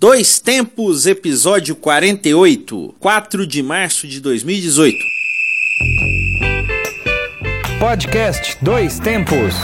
Dois Tempos, episódio 48, 4 de março de 2018. Podcast Dois Tempos.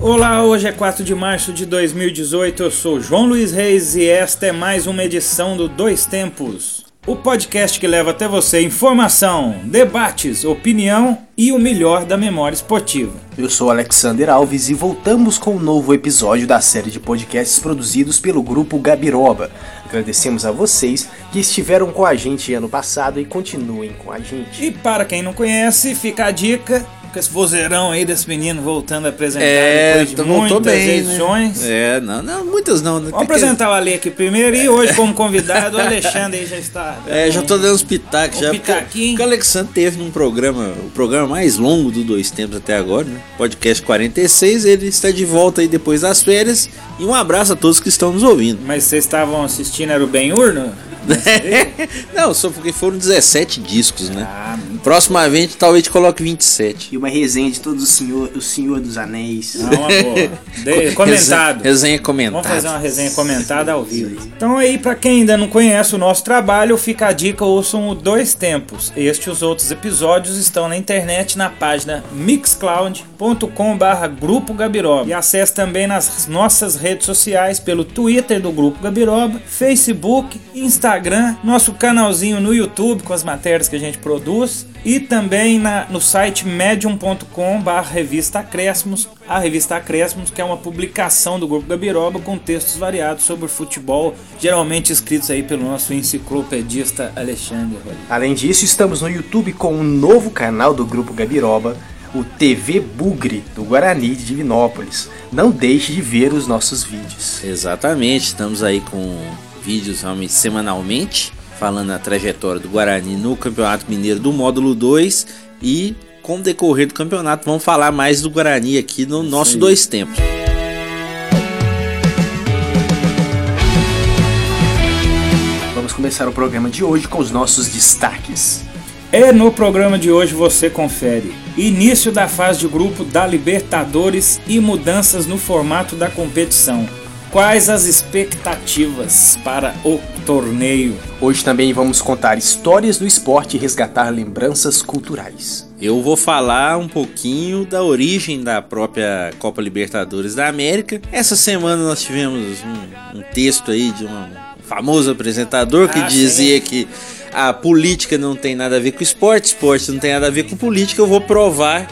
Olá, hoje é 4 de março de 2018. Eu sou João Luiz Reis e esta é mais uma edição do Dois Tempos. O podcast que leva até você informação, debates, opinião e o melhor da memória esportiva. Eu sou Alexander Alves e voltamos com um novo episódio da série de podcasts produzidos pelo grupo Gabiroba. Agradecemos a vocês que estiveram com a gente ano passado e continuem com a gente. E para quem não conhece, fica a dica com esse vozeirão aí desse menino voltando a apresentar É, depois de muitas bem, edições. né? É, não, não, muitas não. né? Vamos Tem que- apresentar o Ale aqui primeiro e hoje como convidado o Alexandre aí já está. É, já tô dando uns pitacos já. porque- pitaquinho. Porque o Alexandre teve num programa, o programa mais longo do Dois Tempos até agora, né? Podcast 46, ele está de volta aí depois das férias. E um abraço a todos que estão nos ouvindo. Mas vocês estavam assistindo, era o Ben-Hur? no- Não, só porque foram 17 discos, né? Ah, Próxima vez talvez te coloque 27. E uma resenha de todos os senhor, o Senhor dos Anéis. não, uma boa. De- comentado. Resenha, resenha comentada. Vamos fazer uma resenha comentada ao vivo. Então aí, pra quem ainda não conhece o nosso trabalho, fica a dica, ouçam o Dois Tempos. Este e os outros episódios estão na internet na página mixcloud.com barra Grupo Gabiroba. E acesse também nas nossas redes sociais pelo Twitter do Grupo Gabiroba, Facebook, Instagram, nosso canalzinho no YouTube com as matérias que a gente produz e também na- no site medium.com barra revista Acréscimos, a revista Acréscimos que é uma publicação do Grupo Gabiroba com textos variados sobre futebol, geralmente escritos aí pelo nosso enciclopedista Alexandre. Além disso, estamos no YouTube com um novo canal do grupo Gabiroba, o TV Bugre, do Guarani de Divinópolis. Não deixe de ver os nossos vídeos. Exatamente, estamos aí com vídeos realmente semanalmente, falando a trajetória do Guarani no Campeonato Mineiro do módulo 2 e com o decorrer do campeonato vamos falar mais do Guarani aqui no nosso dois tempos. Vamos começar o programa de hoje com os nossos destaques. E no programa de hoje você confere início da fase de grupo da Libertadores e mudanças no formato da competição. Quais as expectativas para o torneio? Hoje também vamos contar histórias do esporte e resgatar lembranças culturais. Eu vou falar um pouquinho da origem da própria Copa Libertadores da América. Essa semana nós tivemos um, um texto aí de um famoso apresentador que Ah, dizia que a política não tem nada a ver com esporte, esporte não tem nada a ver com política. Eu vou provar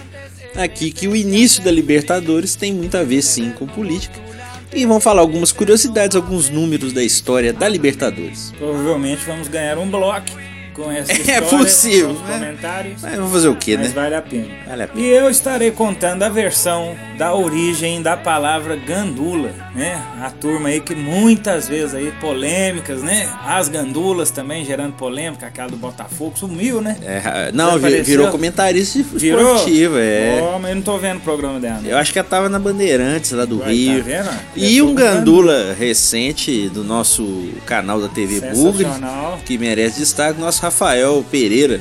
aqui que o início da Libertadores tem muito a ver sim com política. E vamos falar algumas curiosidades, alguns números da história da Libertadores. Provavelmente vamos ganhar um bloco com essa É história, possível, com né? comentários. Mas vamos fazer o que, né? vale a pena. Vale a pena. E eu estarei contando a versão da origem da palavra gandula, né? A turma aí que muitas vezes aí polêmicas, né? As gandulas também gerando polêmica, aquela do Botafogo sumiu, né? É, não, vi- Desapareceu? virou comentarista Virou? esportivo, é. Ó, mas eu não tô vendo o programa dela. né? Eu acho que ela tava na Bandeirantes lá do Ué, Rio. tá vendo? E Eu um gandula recente do nosso canal da TV Bugre, que merece destaque, nosso Rafael Pereira,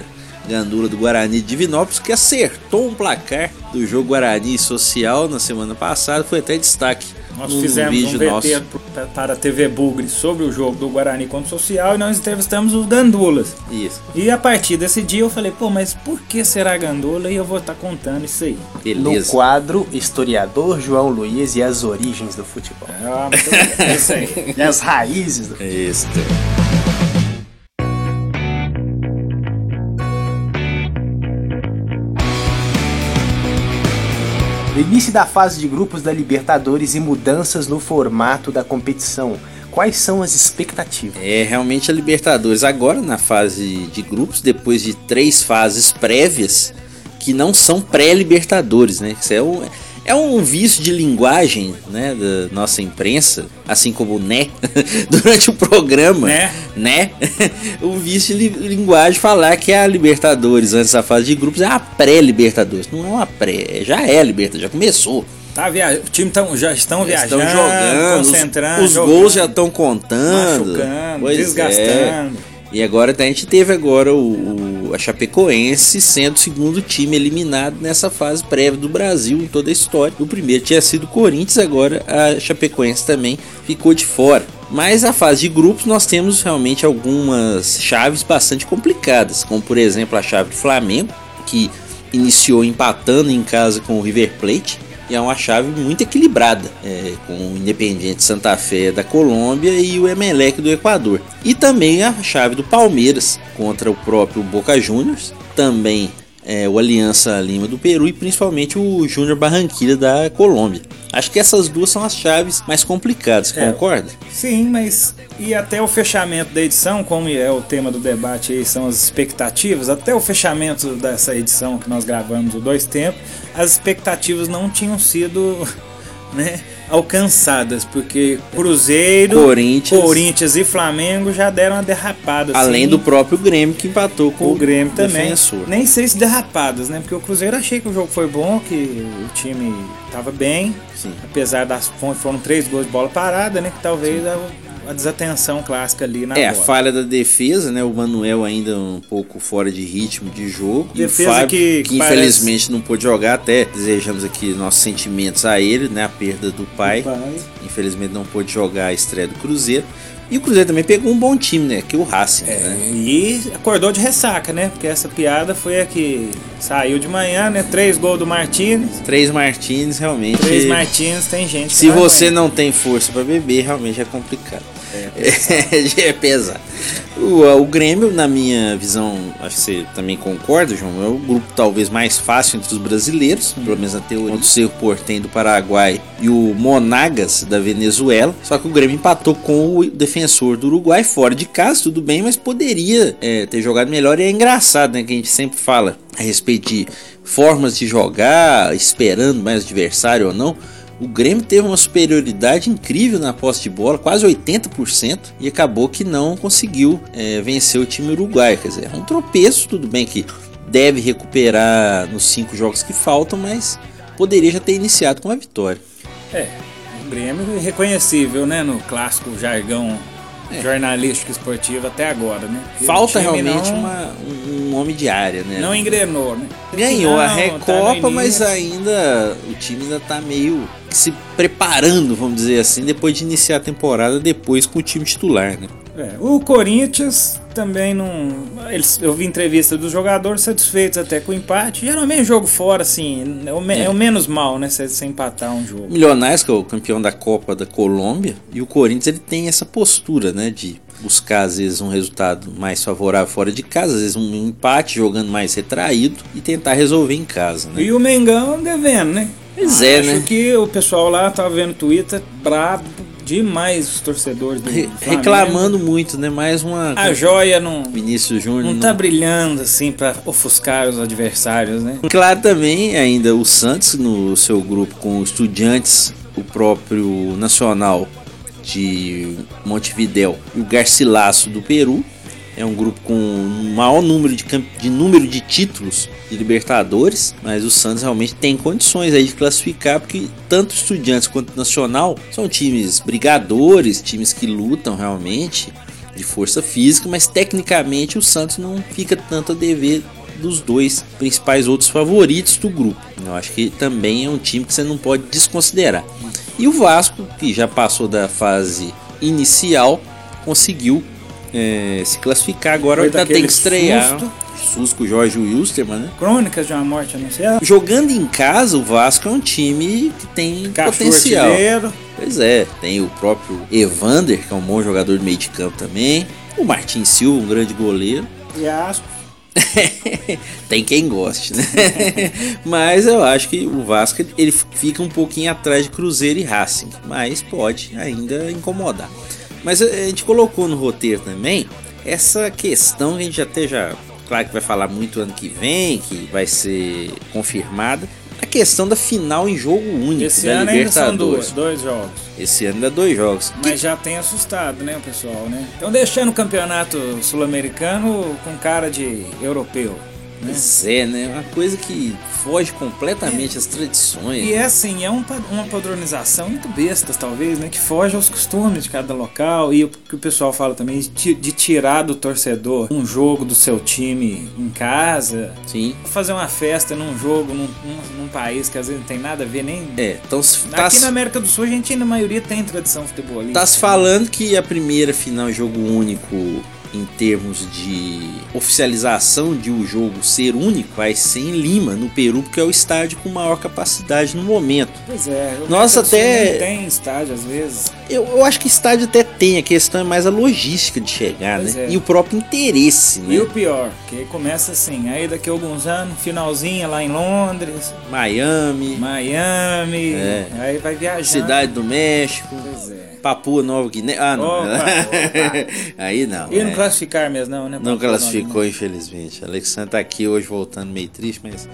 gandula do Guarani de Divinópolis, que acertou um placar do jogo Guarani Social na semana passada, foi até destaque Nós fizemos vídeo um nosso. VT pro- para a TV Bugre sobre o jogo do Guarani contra o Social e nós entrevistamos os gandulas. Isso, E a partir desse dia eu falei, pô, mas por que será gandula? E eu vou estar contando isso aí. No beleza. quadro Historiador João Luiz e as origens do futebol. Ah, muito bem. É isso aí. E as raízes do Isso. O início da fase de grupos da Libertadores e mudanças no formato da competição. Quais são as expectativas? É realmente a Libertadores agora na fase de grupos, depois de três fases prévias que não são pré-Libertadores, né? Isso é um, é um vício de linguagem, né, da nossa imprensa, assim como o né durante o programa, Né? né? um vício de li- linguagem falar que a Libertadores antes da fase de grupos é a pré-Libertadores, não é uma pré, já é a Libertadores, já começou. Tá via... O time tão... já estão Eles viajando, estão jogando, os- concentrando, os, jogando, gols já estão contando, machucando, Pois é. E agora a gente teve agora o, o, a Chapecoense sendo o segundo time eliminado nessa fase prévia do Brasil em toda a história. O primeiro tinha sido o Corinthians, agora a Chapecoense também ficou de fora. Mas a fase de grupos nós temos realmente algumas chaves bastante complicadas, como por exemplo a chave do Flamengo, que iniciou empatando em casa com o River Plate e é uma chave muito equilibrada, é, com o Independiente Santa Fé da Colômbia e o Emelec do Equador. E também a chave do Palmeiras contra o próprio Boca Juniors, também é, o Aliança Lima do Peru e principalmente o Júnior Barranquilla da Colômbia. Acho que essas duas são as chaves mais complicadas, é, concorda? Sim, mas e até o fechamento da edição, como é o tema do debate aí, são as expectativas, até o fechamento dessa edição que nós gravamos o dois tempos, as expectativas não tinham sido né, alcançadas, porque Cruzeiro, Corinthians, Corinthians e Flamengo já deram uma derrapada. Além assim, do próprio Grêmio que empatou com o Grêmio também. Defensor. Nem sei se derrapadas, né? Porque o Cruzeiro achei que o jogo foi bom, que o time estava bem, Sim. apesar das foram três gols de bola parada, né? Que talvez a desatenção clássica ali na É, bola. a falha da defesa, né? O Manuel ainda um pouco fora de ritmo de jogo. Defesa e o Fábio, que, que infelizmente parece... não pôde jogar, até desejamos aqui nossos sentimentos a ele, né? A perda do pai. pai. Infelizmente não pôde jogar a estreia do Cruzeiro. E o Cruzeiro também pegou um bom time, né? Que o Racing, é, né? E acordou de ressaca, né? Porque essa piada foi a que saiu de manhã, né? Três gols do Martins. Três Martins, realmente. Três Martins, tem gente Se você não tem força para beber, realmente é complicado. É, é pesado. O, o Grêmio, na minha visão, acho que você também concorda, João, é o grupo talvez mais fácil entre os brasileiros, hum. pelo menos na teoria. O Cerro Portem do Paraguai e o Monagas da Venezuela. Só que o Grêmio empatou com o defensor do Uruguai fora de casa, tudo bem, mas poderia é, ter jogado melhor. E é engraçado, né, que a gente sempre fala a respeito de formas de jogar, esperando mais adversário ou não. O Grêmio teve uma superioridade incrível na posse de bola, quase 80%, e acabou que não conseguiu é, vencer o time uruguaio. Quer dizer, é um tropeço, tudo bem que deve recuperar nos cinco jogos que faltam, mas poderia já ter iniciado com a vitória. É, o Grêmio é reconhecível, né, no clássico jargão é. jornalístico esportivo até agora, né? Falta realmente não, uma, um homem de área, né? Não engrenou, né? Ganhou não, a tá Recopa, tá mas ainda o time ainda tá meio se preparando, vamos dizer assim, depois de iniciar a temporada, depois com o time titular, né? É, o Corinthians também não. Eles, eu vi entrevista dos jogadores satisfeitos até com o empate. Geralmente jogo fora, assim, é o, é. é o menos mal, né? Se você empatar um jogo. Milionários, que é o campeão da Copa da Colômbia, e o Corinthians ele tem essa postura, né? De buscar às vezes um resultado mais favorável fora de casa, às vezes um empate jogando mais retraído e tentar resolver em casa. Né? E o Mengão devendo, né? Pois é, Acho né? que o pessoal lá tava vendo Twitter brabo demais os torcedores do Re Reclamando muito, né? Mais uma. A joia não. Vinícius Júnior. Não, não tá brilhando assim para ofuscar os adversários, né? Claro também, ainda o Santos no seu grupo com estudiantes, o próprio Nacional de Montevidéu e o Garcilaso do Peru é um grupo com um maior número de, de número de títulos de Libertadores, mas o Santos realmente tem condições aí de classificar, porque tanto Estudiantes quanto Nacional são times brigadores, times que lutam realmente de força física, mas tecnicamente o Santos não fica tanto a dever dos dois principais outros favoritos do grupo. Eu acho que também é um time que você não pode desconsiderar. E o Vasco, que já passou da fase inicial, conseguiu é, se classificar agora, ainda tem que estrear. Susto. Susco Jorge Wilstermann, né? Crônicas de uma morte anunciada. Jogando em casa, o Vasco é um time que tem Cachorro potencial. Artilheiro. Pois é, tem o próprio Evander, que é um bom jogador de meio de campo também. O Martin Silva, um grande goleiro. E Asco. tem quem goste, né? mas eu acho que o Vasco ele fica um pouquinho atrás de Cruzeiro e Racing, mas pode ainda incomodar. Mas a gente colocou no roteiro também essa questão que a gente até já, claro que vai falar muito ano que vem, que vai ser confirmada. A questão da final em jogo único Esse da ano Libertadores. São dois, dois jogos. Esse ano ainda dois jogos. Mas que... já tem assustado, né, o pessoal, né? Estão deixando o campeonato sul-americano com cara de europeu. Pois é, né? Uma coisa que foge completamente às tradições. E é assim, é um uma padronização muito bestas, talvez, né? Que foge aos costumes de cada local. E o que o pessoal fala também de, de tirar do torcedor um jogo do seu time em casa. Sim. Fazer uma festa num jogo, num, num- num país que às vezes não tem nada a ver nem. É, então se tá, Aqui na América do Sul a gente, na maioria, tem tradição futebolística. tá se falando que a primeira final é jogo único em termos de oficialização de o jogo ser único vai ser em Lima, no Peru, porque é o estádio com maior capacidade no momento. Pois é. o Nossa, até- tem estádio às vezes. Eu, eu acho que estádio até tem, a questão é mais a logística de chegar, Pois né? é. E o próprio interesse, né? E o pior, que começa assim, aí daqui a alguns anos, finalzinha lá em Londres, Miami, Miami, É. aí vai viajar. Cidade do México, Pois é. Papua Nova Guiné. Ah, não. Opa, opa. Aí não. E não é. classificar mesmo não, né? Não classificou, infelizmente. Alexandre tá aqui hoje voltando meio triste, mas.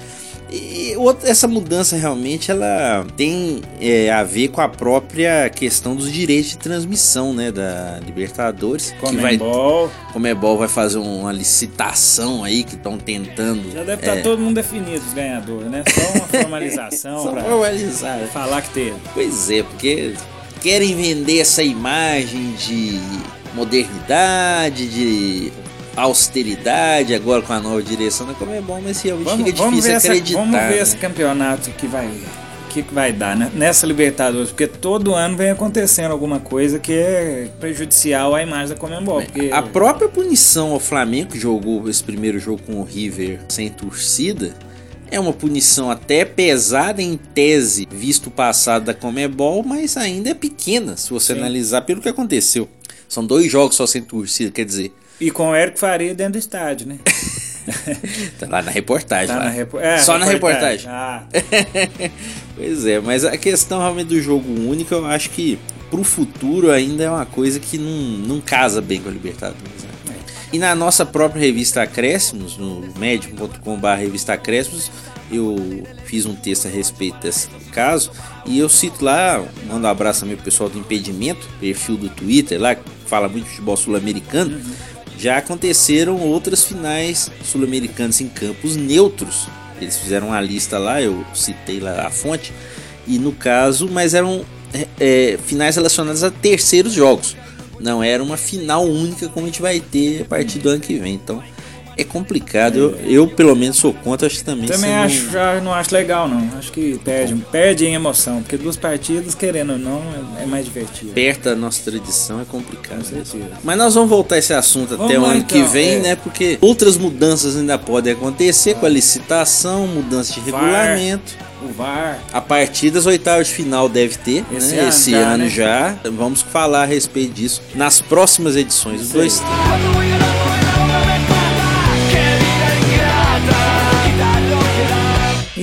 E outra- essa mudança realmente ela tem é, a ver com a própria questão dos direitos de transmissão, né, da Libertadores, que vai. Comebol vai fazer uma licitação aí que estão tentando. Já deve estar é, todo mundo definido os ganhadores, né? Só uma formalização só pra formalizar. falar que teve. Pois é, porque querem vender essa imagem de modernidade, de austeridade agora com a nova direção da Comebol, mas realmente Vamos, fica vamos difícil essa, acreditar. vamos ver né? esse campeonato que vai que que vai dar né? nessa Libertadores, porque todo ano vem acontecendo alguma coisa que é prejudicial à imagem da Comembol. Porque A própria punição ao Flamengo, que jogou esse primeiro jogo com o River sem torcida, é uma punição até pesada em tese, visto o passado da Comebol, mas ainda é pequena se você Sim. analisar pelo que aconteceu. São dois jogos só sem torcida, quer dizer, E com o Érico Faria dentro do estádio, né? tá lá na reportagem. Tá lá. na repo- é, Só na reportagem. Ah, Pois é, mas a questão realmente do jogo único, eu acho que pro futuro ainda é uma coisa que não, não casa bem com a Libertadores. né? E na nossa própria revista Acréscimos, no medium.com.br revista Acréscimos, eu fiz um texto a respeito desse caso e eu cito lá, mando um abraço também pro pessoal do Impedimento, perfil do Twitter lá, que fala muito de futebol sul-americano. Já aconteceram outras finais sul-americanas em campos neutros. Eles fizeram uma lista lá, eu citei lá a fonte, e no caso, mas eram é, é, finais relacionadas a terceiros jogos. Não era uma final única como a gente vai ter a partir do ano que vem. Então é complicado. Eu, eu pelo menos sou contra, acho que também. também não- acho, já não acho legal, não. Acho que perde, perde em emoção, porque duas partidas, querendo ou não, é, é mais divertido. perto da nossa tradição é complicado. Mas nós vamos voltar a esse assunto até Vamos o lá, ano que então, vem, é. né? Porque outras mudanças ainda podem acontecer com a licitação, mudança de VAR. regulamento o VAR. A partir das oitavas de final deve ter, né? esse, né? ano, esse já, ano né? já. Vamos falar a respeito disso nas próximas edições dois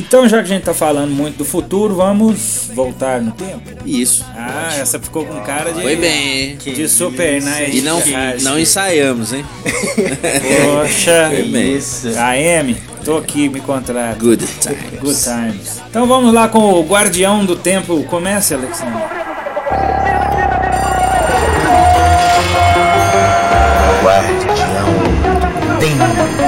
Então, já que a gente tá falando muito do futuro, vamos voltar no tempo. Isso. Ah, essa ficou com cara de. Foi bem. De super nice. E não, não ensaiamos, hein? Poxa. Foi bem. Isso. AM, tô aqui, me contrata. Good times. Good times. Então vamos lá com o Guardião do Tempo. Comece, Alexandre. E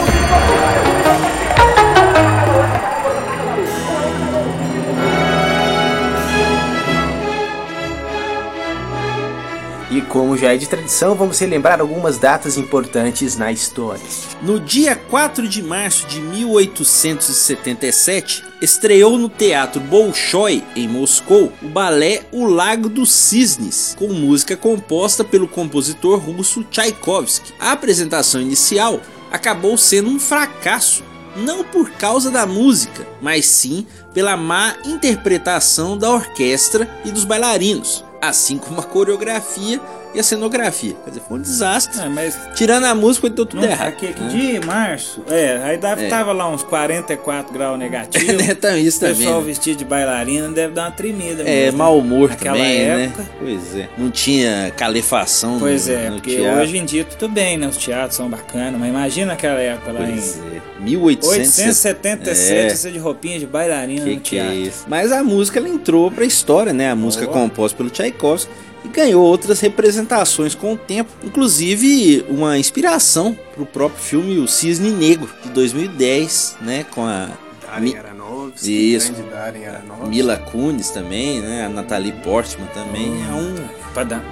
como já é de tradição, vamos relembrar algumas datas importantes na história. No dia 4 de março de 1877, estreou no Teatro Bolshoi, em Moscou, o balé O Lago dos Cisnes, com música composta pelo compositor russo Tchaikovsky. A apresentação inicial acabou sendo um fracasso, não por causa da música, mas sim pela má interpretação da orquestra e dos bailarinos, assim como a coreografia e a cenografia. Quer dizer, foi um desastre. Ah, mas Tirando a música, deu tudo não, errado. aqui, aqui né? de março, é, aí dava, É. tava lá uns 44 graus negativos. É, então isso o também. pessoal né? vestido de bailarina deve dar uma tremida. É, mesmo. mau humor Naquela também, época. né? Pois é. Não tinha calefação Pois no, é, no porque teatro. hoje em dia tudo bem, né? Os teatros são bacanas, mas imagina aquela época lá Pois em é. 1877. 877, É. você de roupinha de bailarina Que no que é teatro. isso? Mas a música ela entrou pra história, né? A música composta pelo Tchaikovsky e ganhou outras representações com o tempo, inclusive uma inspiração para o próprio filme O Cisne Negro de 2010, né, com a Darren Mi- Aronofsky, Isso. grande Darren Aronofsky. Mila Kunis também, né, a Natalie Portman também é um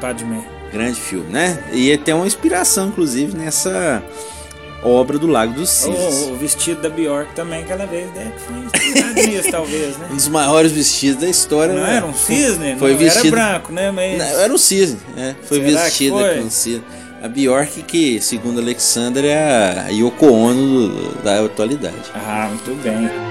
Padmé. grande filme, né? E tem uma inspiração inclusive nessa obra do Lago dos Cisnes. O, o vestido da Bjork também, aquela vez, né? Foi inspirado nisso, talvez, né? Um dos maiores vestidos da história. Não né? era um cisne? Foi não, vestido Era branco, né? Mas... Não, era um cisne, é. Foi Será foi? com cisne. A Bjork, que segundo Alexander é a Yoko Ono da atualidade. Ah, muito bem.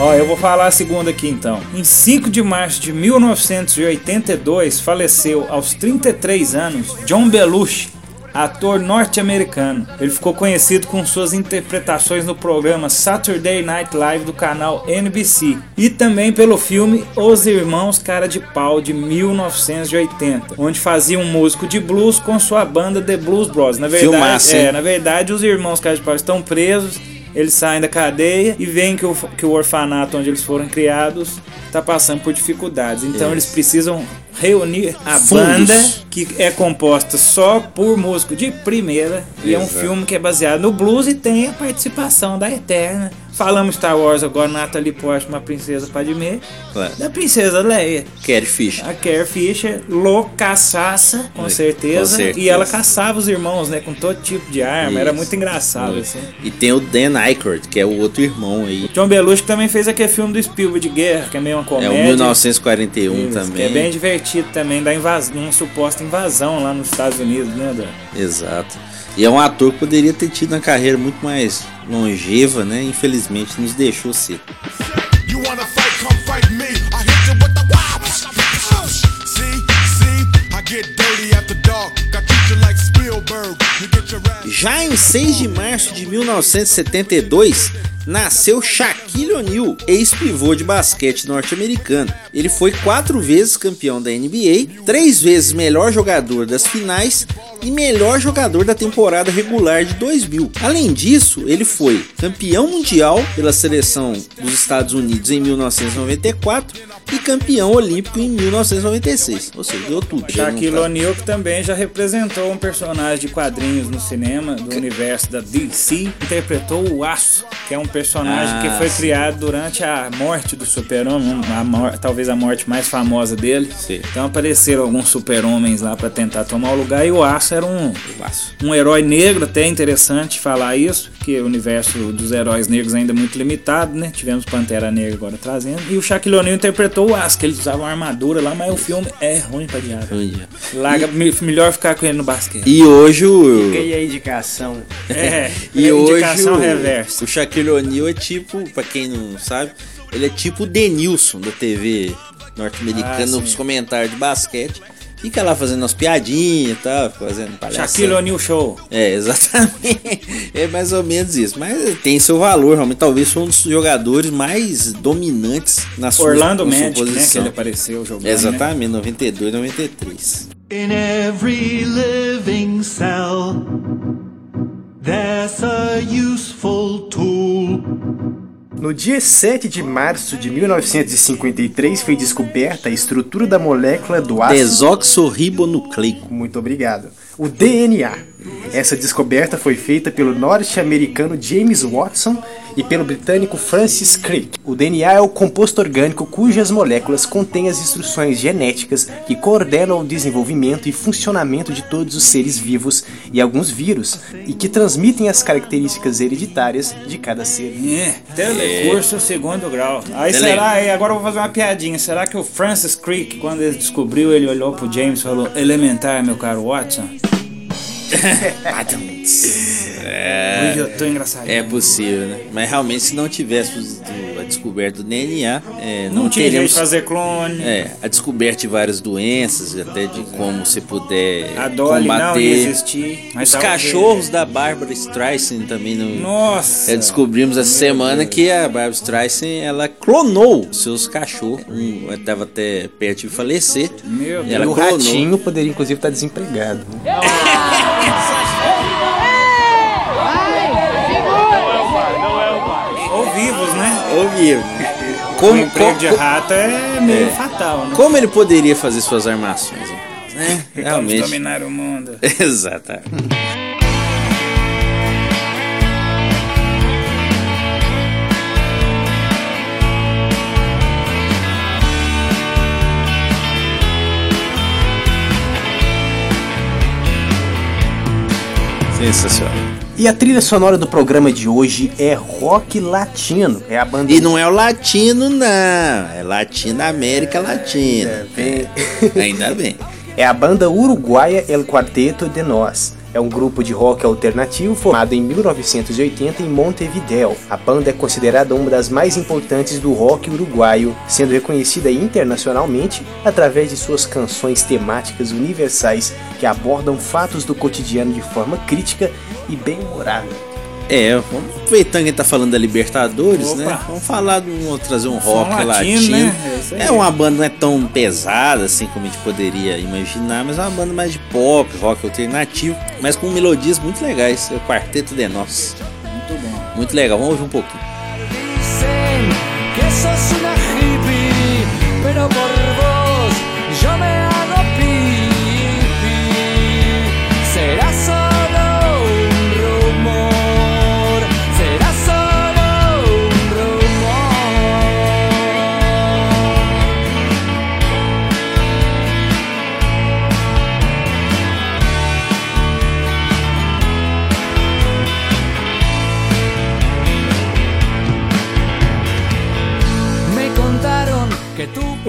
Ó, eu vou falar a segunda aqui então. Em 5 de março de 1982, faleceu aos 33 anos John Belushi, ator norte-americano. Ele ficou conhecido com suas interpretações no programa Saturday Night Live do canal NBC e também pelo filme Os Irmãos Cara de Pau de 1980, onde fazia um músico de blues com sua banda The Blues Bros. Na verdade, Filmaço, hein? é, na verdade, os irmãos Cara de Pau estão presos. Eles saem da cadeia e veem que o, que o orfanato onde eles foram criados está passando por dificuldades. Então eles precisam reunir a Fundos. banda que é composta só por músico de primeira e é um filme que é baseado no blues e tem a participação da Eterna. Falamos Star Wars agora, Natalie Portman, a princesa Padmé, Claro. da princesa Leia. Carrie Fisher. A Carrie Fisher, loucaçaça, com Com certeza. certeza. E ela caçava os irmãos, né? Com todo tipo de arma. Era Isso. muito engraçado, Muito. assim. E tem o Dan Aykroyd, que é o outro irmão aí. John Belushi também fez aquele filme do Spielberg de guerra, que é meio uma É comédia. o 1941 Isso, também. Que é bem divertido também, da invasão, uma suposta invasão lá nos Estados Unidos, né, Dan? Exato. E é um ator que poderia ter tido uma carreira muito mais longeva, né? Infelizmente nos deixou cedo. Já em 6 de março de 1972, nasceu Shaquille O'Neal, ex-pivô de basquete norte-americano. Ele foi quatro vezes campeão da NBA, três vezes melhor jogador das finais e melhor jogador da temporada regular de 2000. Além disso, ele foi campeão mundial pela seleção dos Estados Unidos em 1994 e campeão olímpico em 1996. Ou seja, deu tudo. Shaquille O'Neal que também já representou um personagem de quadrinhos no cinema do universo da DC, interpretou o Aço, que é um personagem Ah, que foi sim. criado durante a morte do Super-Homem, a talvez a morte mais famosa dele. Sim. Então apareceram alguns super-homens lá pra tentar tomar o lugar e o Aço era um Aço. um herói negro, até interessante falar isso, porque o universo dos heróis negros ainda é muito limitado, né? Tivemos Pantera Negra agora trazendo. E o Shaquille O'Neal interpretou o Aço, que eles usavam armadura lá, mas o filme é ruim pra diabo. Olha. Larga, me- melhor ficar com ele no basquete. E hoje o. Fica aí a indicação. É, E hoje indicação o, reversa. o Shaquille O'Neal é tipo, pra quem não sabe, ele é tipo o Denilson da TV norte-americana Ah, nos comentários de basquete. Fica lá fazendo umas piadinhas e tal, fazendo palhaçada. Shaquille O'Neal Show. É, exatamente. É mais ou menos isso. Mas tem seu valor, realmente. Talvez foi um dos jogadores mais dominantes na sua, Orlando na sua Magic, né? Que posição. ele apareceu jogando. né? Exatamente, 92, 93. In every living cell, there's a useful tool. No dia 7 de março de 1953 foi descoberta a estrutura da molécula do ácido. Desoxirribonucleico. Muito obrigado. O DNA. Essa descoberta foi feita pelo norte-americano James Watson e pelo britânico Francis Crick. O DNA é o composto orgânico cujas moléculas contêm as instruções genéticas que coordenam o desenvolvimento e funcionamento de todos os seres vivos e alguns vírus, e que transmitem as características hereditárias de cada ser. É, telecurso segundo grau. Aí Tele- será, aí agora eu vou fazer uma piadinha. Será que o Francis Crick, quando ele descobriu, ele olhou pro James e falou: Elementar, meu caro Watson? @웃 음. Hoje eu tô engraçado. É possível, né? Mas realmente, se não tivéssemos a descoberta do DNA, é, não, não tinha jeito teríamos de fazer clone. é, a descoberta de várias doenças, até de como você puder A Dolly não ia combater. existir. Mas Os cachorros da Bárbara Streisand também não. Nossa! É, descobrimos essa semana que a Barbara Streisand ela clonou seus cachorros. Um estava até perto de falecer. Meu E Deus. ela E o clonou. ratinho poderia inclusive estar desempregado. né? Ou vivos, né? Ô, Bia, O como, emprego como, de rato é meio fatal, né? como ele poderia fazer suas armações? Né? Vamos Realmente. dominar o mundo. Exatamente. Sensacional. E a trilha sonora do programa de hoje é rock latino. É a banda. E não é o latino, não. É Latino América Latina. bem- Ainda bem. É a banda uruguaia El Quarteto de Nós. É um grupo de rock alternativo formado em 1980 em Montevideo. A banda é considerada uma das mais importantes do rock uruguaio, sendo reconhecida internacionalmente através de suas canções temáticas universais que abordam fatos do cotidiano de forma crítica e bem-humorada. É, vamos aproveitando que a gente tá falando da Libertadores, Opa. né? Vamos falar de um, trazer um rock latino, latino. né? É. É uma banda não é tão pesada assim como a gente poderia imaginar, mas é uma banda mais de pop, rock alternativo, mas com melodias muito legais. É o Quarteto de Nós. Muito bom. Muito legal, vamos ouvir um pouquinho.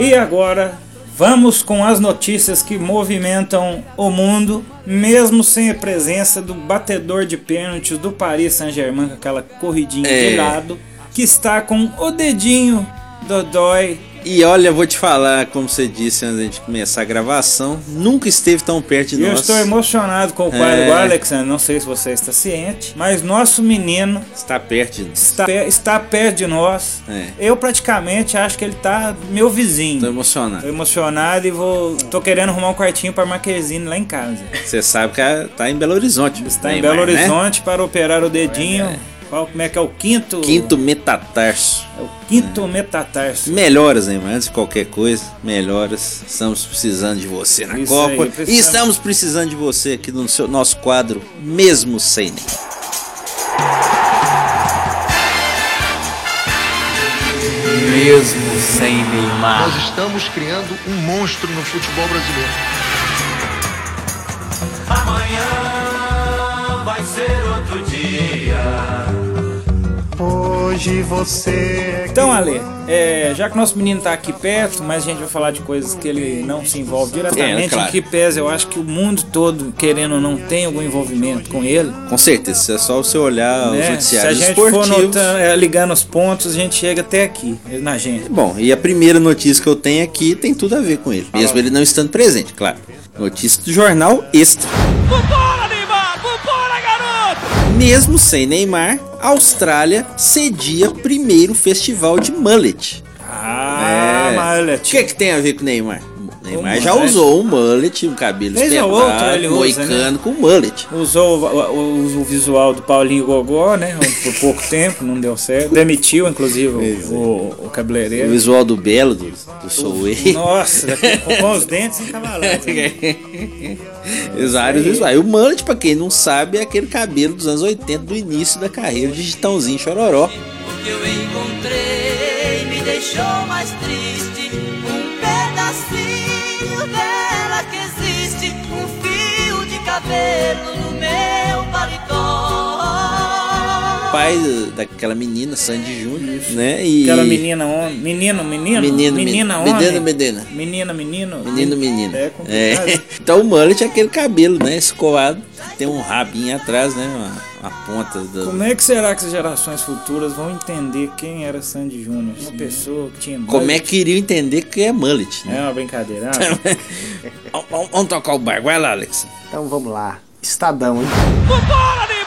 E agora vamos com as notícias que movimentam o mundo, mesmo sem a presença do batedor de pênaltis do Paris Saint-Germain, com aquela corridinha É. de lado, que está com o dedinho Dodói. E olha, vou te falar, como você disse antes gente começar a gravação, nunca esteve tão perto de Eu nós. estou emocionado com o quadro É. agora, Alexandre. Não sei se você está ciente, mas nosso menino Está perto de nós. está, está perto de nós. É. Eu praticamente acho que ele está meu vizinho. Estou emocionado. Tô emocionado e vou. tô querendo arrumar um quartinho para Marquezine lá em casa. Você sabe que tá em Belo Horizonte. Está em Belo né? Horizonte para operar o dedinho. Qual, como é que é o quinto? Quinto metatarso. É o quinto metatarso. Melhoras, Neymar, antes de qualquer coisa, melhoras. Estamos precisando de você na Isso Copa. aí, e precisamos. estamos precisando de você aqui no seu, nosso quadro, mesmo sem Neymar. Mesmo sem Neymar. Nós estamos criando um monstro no futebol brasileiro. Amanhã vai ser outro dia. Hoje você Então, Ale, é, já que nosso menino tá aqui perto, mas a gente vai falar de coisas que ele não se envolve diretamente, É, claro. o que pesa, eu acho que o mundo todo, querendo ou não, tem algum envolvimento com ele. Com certeza, é só você olhar os né? Se a noticiários gente for esportivos. notando, é, ligando os pontos, a gente chega até aqui, na gente. Bom, e a primeira notícia que eu tenho aqui tem tudo a ver com ele, mesmo ele não estando presente, claro. Notícia do jornal Extra. Vambora! Mesmo sem Neymar, a Austrália cedia primeiro festival de mullet. Ah, É. olha, O que, que tem a ver com o Neymar? O Neymar O já mullet. usou um mullet, um cabelo espetado, outra ele usa, moicano com mullet. Usou o, o- o visual do Paulinho Gogó, né? Por pouco tempo, não deu certo. Demitiu, inclusive, o, o, o O cabeleireiro. visual do Belo, do, do Soul Nossa, com, com os dentes encavalados. né? Os vários visuais. E o mullet, pra quem não sabe, é aquele cabelo dos anos 80, do início da carreira de Gitãozinho Chororó. O que eu encontrei me deixou mais triste. Um pedacinho dela que existe. Um fio de cabelo Pai daquela menina, Sandy Júnior, né? E... Aquela menina homem. Menino, menino? Menino, menina menino, homem. menino, menina. Menina, menino. Menino, menino. É. É. Então o mullet é aquele cabelo, né? Escoado. Tem um rabinho atrás, né? Uma, uma ponta do. Como é que será que as gerações futuras vão entender quem era Sandy Júnior? Uma pessoa que tinha. Como é que iriam entender que é mullet, né? É uma brincadeira. Ah, Vamos- vamos, tocar o bar. Vai lá, Alex. Então vamos lá. Estadão, hein? Vambora,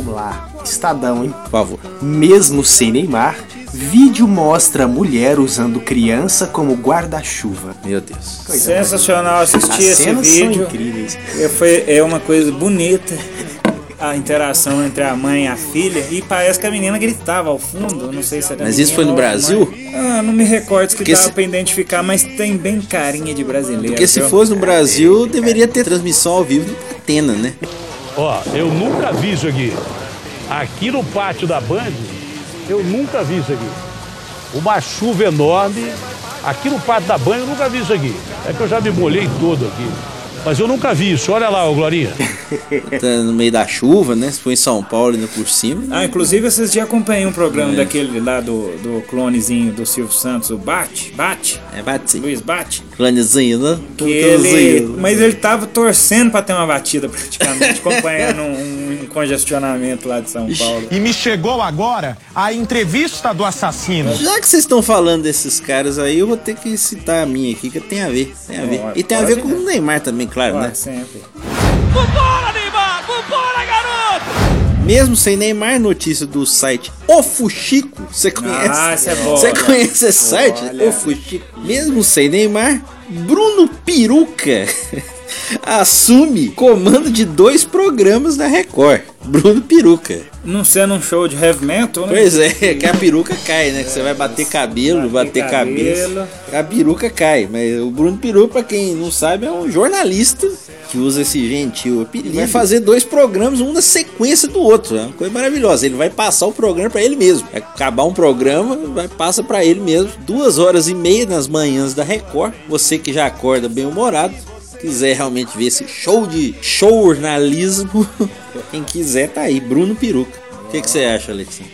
vamos lá. Estadão, hein? Por favor. Mesmo sem Neymar, vídeo mostra mulher usando criança como guarda-chuva. Meu Deus. Coisa Sensacional As assistir esse cenas são vídeo. incríveis. É, foi, é uma coisa bonita. a interação entre a mãe e a filha e parece que a menina gritava ao fundo. Não sei se era Mas isso foi no Brasil? mãe. Ah, não me recordo que dava se- pra identificar, mas tem bem carinha de brasileiro. Porque se viu? fosse no Brasil, deveria ter transmissão ao vivo do Atena, né? Ó, eu nunca vi isso aqui. Aqui no pátio da Band, eu nunca vi isso aqui. Uma chuva enorme. Aqui no pátio da Band, eu nunca vi isso aqui. É que eu já me molhei todo aqui. Mas eu nunca vi isso. Olha lá, ô Glorinha. Tá no meio da chuva, né? Se foi em São Paulo ainda por cima. Ah, inclusive esses dias acompanhei um programa É. daquele lá do, do clonezinho do Silvio Santos, o Bate, Bate, É, bate. Luiz Bate. Planezinho, né? Que ele, mas ele tava torcendo pra ter uma batida praticamente, acompanhando um, um congestionamento lá de São Paulo. E me chegou agora a entrevista do assassino. Já que vocês estão falando desses caras aí, eu vou ter que citar a minha aqui, que tem a ver. Tem a ver. Pode, E tem a ver com o Neymar também, claro, né? Sempre. Vambora, Neymar! Vambora, garoto! Mesmo sem Neymar, notícia do site O Fuxico. Você conhece? Ah, essa é boa. Você conhece esse site? Olha. O Fuxico. Mesmo sem Neymar, Bruno Peruca assume comando de dois programas da Record. Bruno Peruca. Não sendo um show de heavy metal, né? Pois é, que a peruca cai, né? Que você vai bater cabelo, bater, Bater cabeça. cabelo. A peruca cai. Mas o Bruno Peruca, pra quem não sabe, é um jornalista que usa esse gentil apelido. Vai fazer dois programas, um na sequência do outro. É uma coisa maravilhosa. Ele vai passar o programa pra ele mesmo. Vai acabar um programa, vai passa pra ele mesmo. Duas horas e meia nas manhãs da Record. Você que já acorda bem humorado. Quiser realmente ver esse show de jornalismo, quem quiser tá aí, Bruno Peruca. O que, você acha, Alexandre?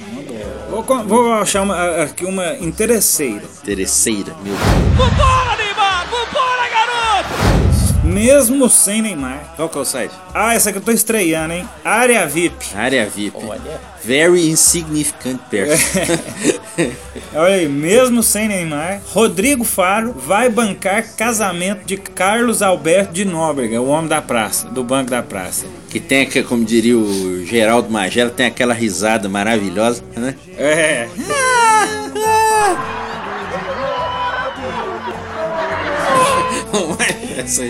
Vou, vou achar uma, aqui uma interesseira. Interesseira, meu garoto! Mesmo sem Neymar. Qual que é o site? Ah, essa aqui eu tô estreando, hein? Área VIP. Área VIP. Very insignificant person. Olha aí, mesmo sem Neymar, Rodrigo Faro vai bancar casamento de Carlos Alberto de Nóbrega, o homem da praça, do Banco da Praça. que tem, como diria o Geraldo Magela, tem aquela risada maravilhosa, né? É. Essa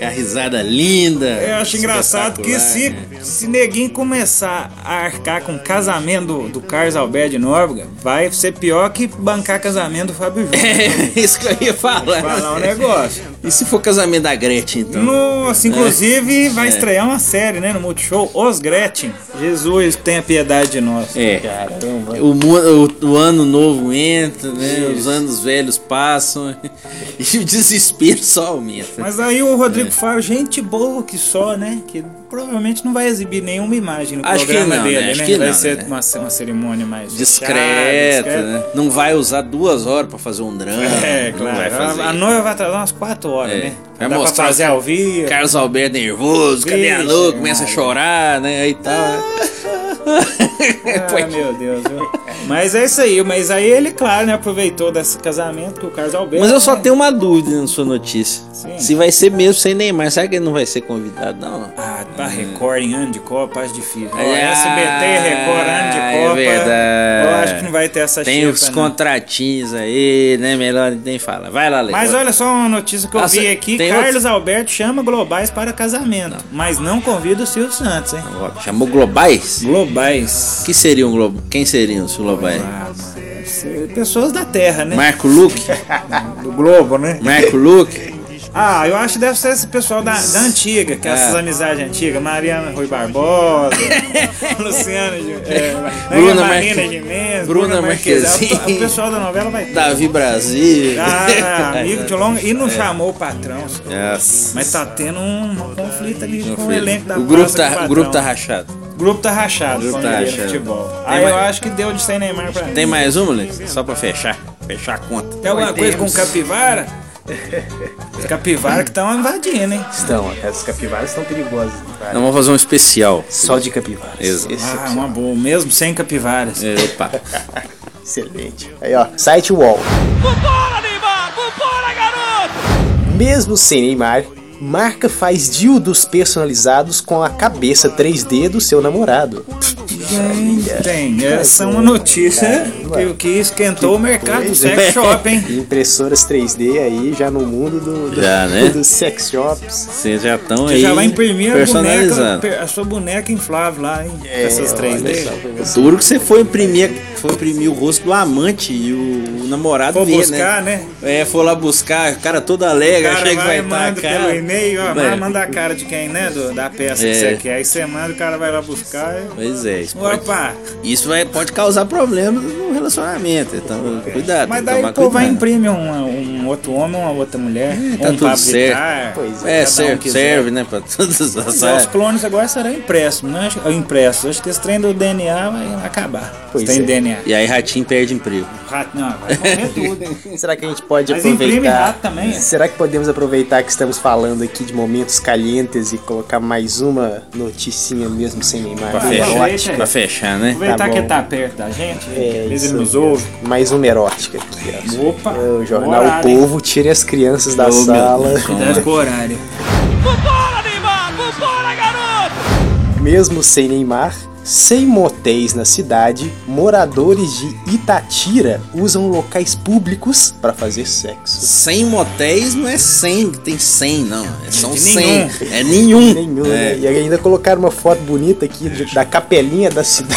é a risada linda. Eu acho engraçado que se, espetacular. se neguinho começar a arcar com o casamento do, do Carlos Alberto de Nóbrega, vai ser pior que bancar casamento do Fábio Júnior. É isso que eu ia falar. Falar um negócio. E se for casamento da Gretchen, então? Nossa, inclusive vai É. estrear uma série, né, no Multishow, Os Gretchen. Jesus, tenha piedade de nós. É. Caramba. O, o- o ano novo entra, né? Os anos velhos passam e o desespero só aumenta. Mas aí o Rodrigo Faro, gente boa que só, né? Que provavelmente não vai exibir nenhuma imagem no Acho que programa não, dele, né? Acho né? que vai não, ser né? uma, uma cerimônia mais Discreta, né? Não vai usar duas horas pra fazer um drama. É, claro. fazer a, a noiva vai atrasar umas 4 horas, É. né? Vai Dá pra mostrar fazer o ao vivo. Carlos Alberto nervoso, cadê a Vixe, louca? Começa a chorar, né? Aí tal. Ah, meu Deus, viu? Mas é isso aí, mas aí ele, claro, né, aproveitou desse casamento com o Carlos Alberto. Mas eu só né? tenho uma dúvida na sua notícia. Sim. Se vai ser mesmo sem Neymar, será que ele não vai ser convidado? Não. Ah, pra Record em ano de Copa, acho difícil. Ah, SBT, Record, ano de é Copa. verdade. Eu acho que não vai ter essa Tem os não. contratinhos aí, né? Melhor nem falar. Vai lá, Leandro. Mas olha só uma notícia que eu Nossa, vi aqui: Carlos outro- Alberto chama Globais para casamento, mas não convida o Silvio Santos, hein? Chamou Globais? Globais. Que seriam Globo? Quem seriam os Globais? Ah, pessoas da Terra, né? Marco Luque? Do Globo, né? Marco Luque? Ah, eu acho que deve ser esse pessoal da, da antiga, que é essas Ah. amizades antigas. Mariana Rui Barbosa, Luciana Gi- é, Bruna Marina Marque- Gimenez, Bruna Marquezine. Marquezine. O pessoal da novela vai ter. Davi Brasil. Ah, amigo de longa. E não chamou o patrão. Nossa. Mas tá tendo um, um conflito ali com o elenco da o grupo tá, o grupo tá rachado. Grupo tá rachado, O grupo tá rachado. futebol. Tem Aí eu mais- acho que deu de sem Neymar pra mim. Tem mais uma, Lex? Só pra fechar. Fechar a conta. Tem alguma coisa com capivara? Os capivara que estão invadindo, hein? Estão, essas capivaras estão perigosas. cara. Nós vamos fazer um especial. Só de capivaras. Exato. Esse Ah, uma boa. Mesmo sem capivaras. Opa. Excelente. Aí, ó, site Wall. Vambora, Neymar! Vambora, garoto! Mesmo sem Neymar, marca faz dildos personalizados com a cabeça 3D do seu namorado. Tem, essa é uma notícia que, que esquentou o mercado do sex é. shop, hein? Impressoras 3D aí, já no mundo do, do- Já, né? dos sex shops. Vocês já estão Você aí já vai imprimir a boneca, a sua boneca inflável lá, hein? É, essas 3D. Duro que você foi imprimir, foi imprimir o rosto do amante e o, o namorado Vou ver, buscar, né? É, foi lá buscar, o cara todo alegre, achei que vai estar manda cara. E-mail, ó, É. manda a cara de quem, né? do- da peça É. que você quer. Aí você manda, o cara vai lá buscar. e- Pois é, isso pode, Opa! isso vai, pode causar problemas no relacionamento, então cuidado. Mas tem daí o povo vai imprimir um, um outro homem, uma outra mulher. Tá um tudo certo. Pois É, cada um serve, serve, né, pra todas as Os áreas. clones agora serão impressos, né? Acho- Impressos. Acho que esse trem do DNA vai acabar. Pois trem é. DNA. E aí Ratinho perde emprego. Rato, não, vai comer tudo, hein? Será que a gente pode Mas imprime aproveitar? rato também, é? Será que podemos aproveitar que estamos falando aqui de momentos calientes e colocar mais uma noticinha mesmo sem Neymar? Pra Vai, fechar, pra fechar, né? Aproveitar Tá que tá perto da gente, É, isso ele nos ouve. Mais uma erótica aqui. ó. Opa! O jornal horário, O? Povo tire as crianças da Ô, meu sala. Cuidado com o horário. Vambora, Neymar! Vambora, garoto! Mesmo sem Neymar, sem motéis na cidade, moradores de Itatira usam locais públicos para fazer sexo. 100 motéis não é 100, que tem 100, não. É, são De 100. nenhum. É nenhum. Nenhum, É. né? E ainda colocaram uma foto bonita aqui de- da capelinha da cidade.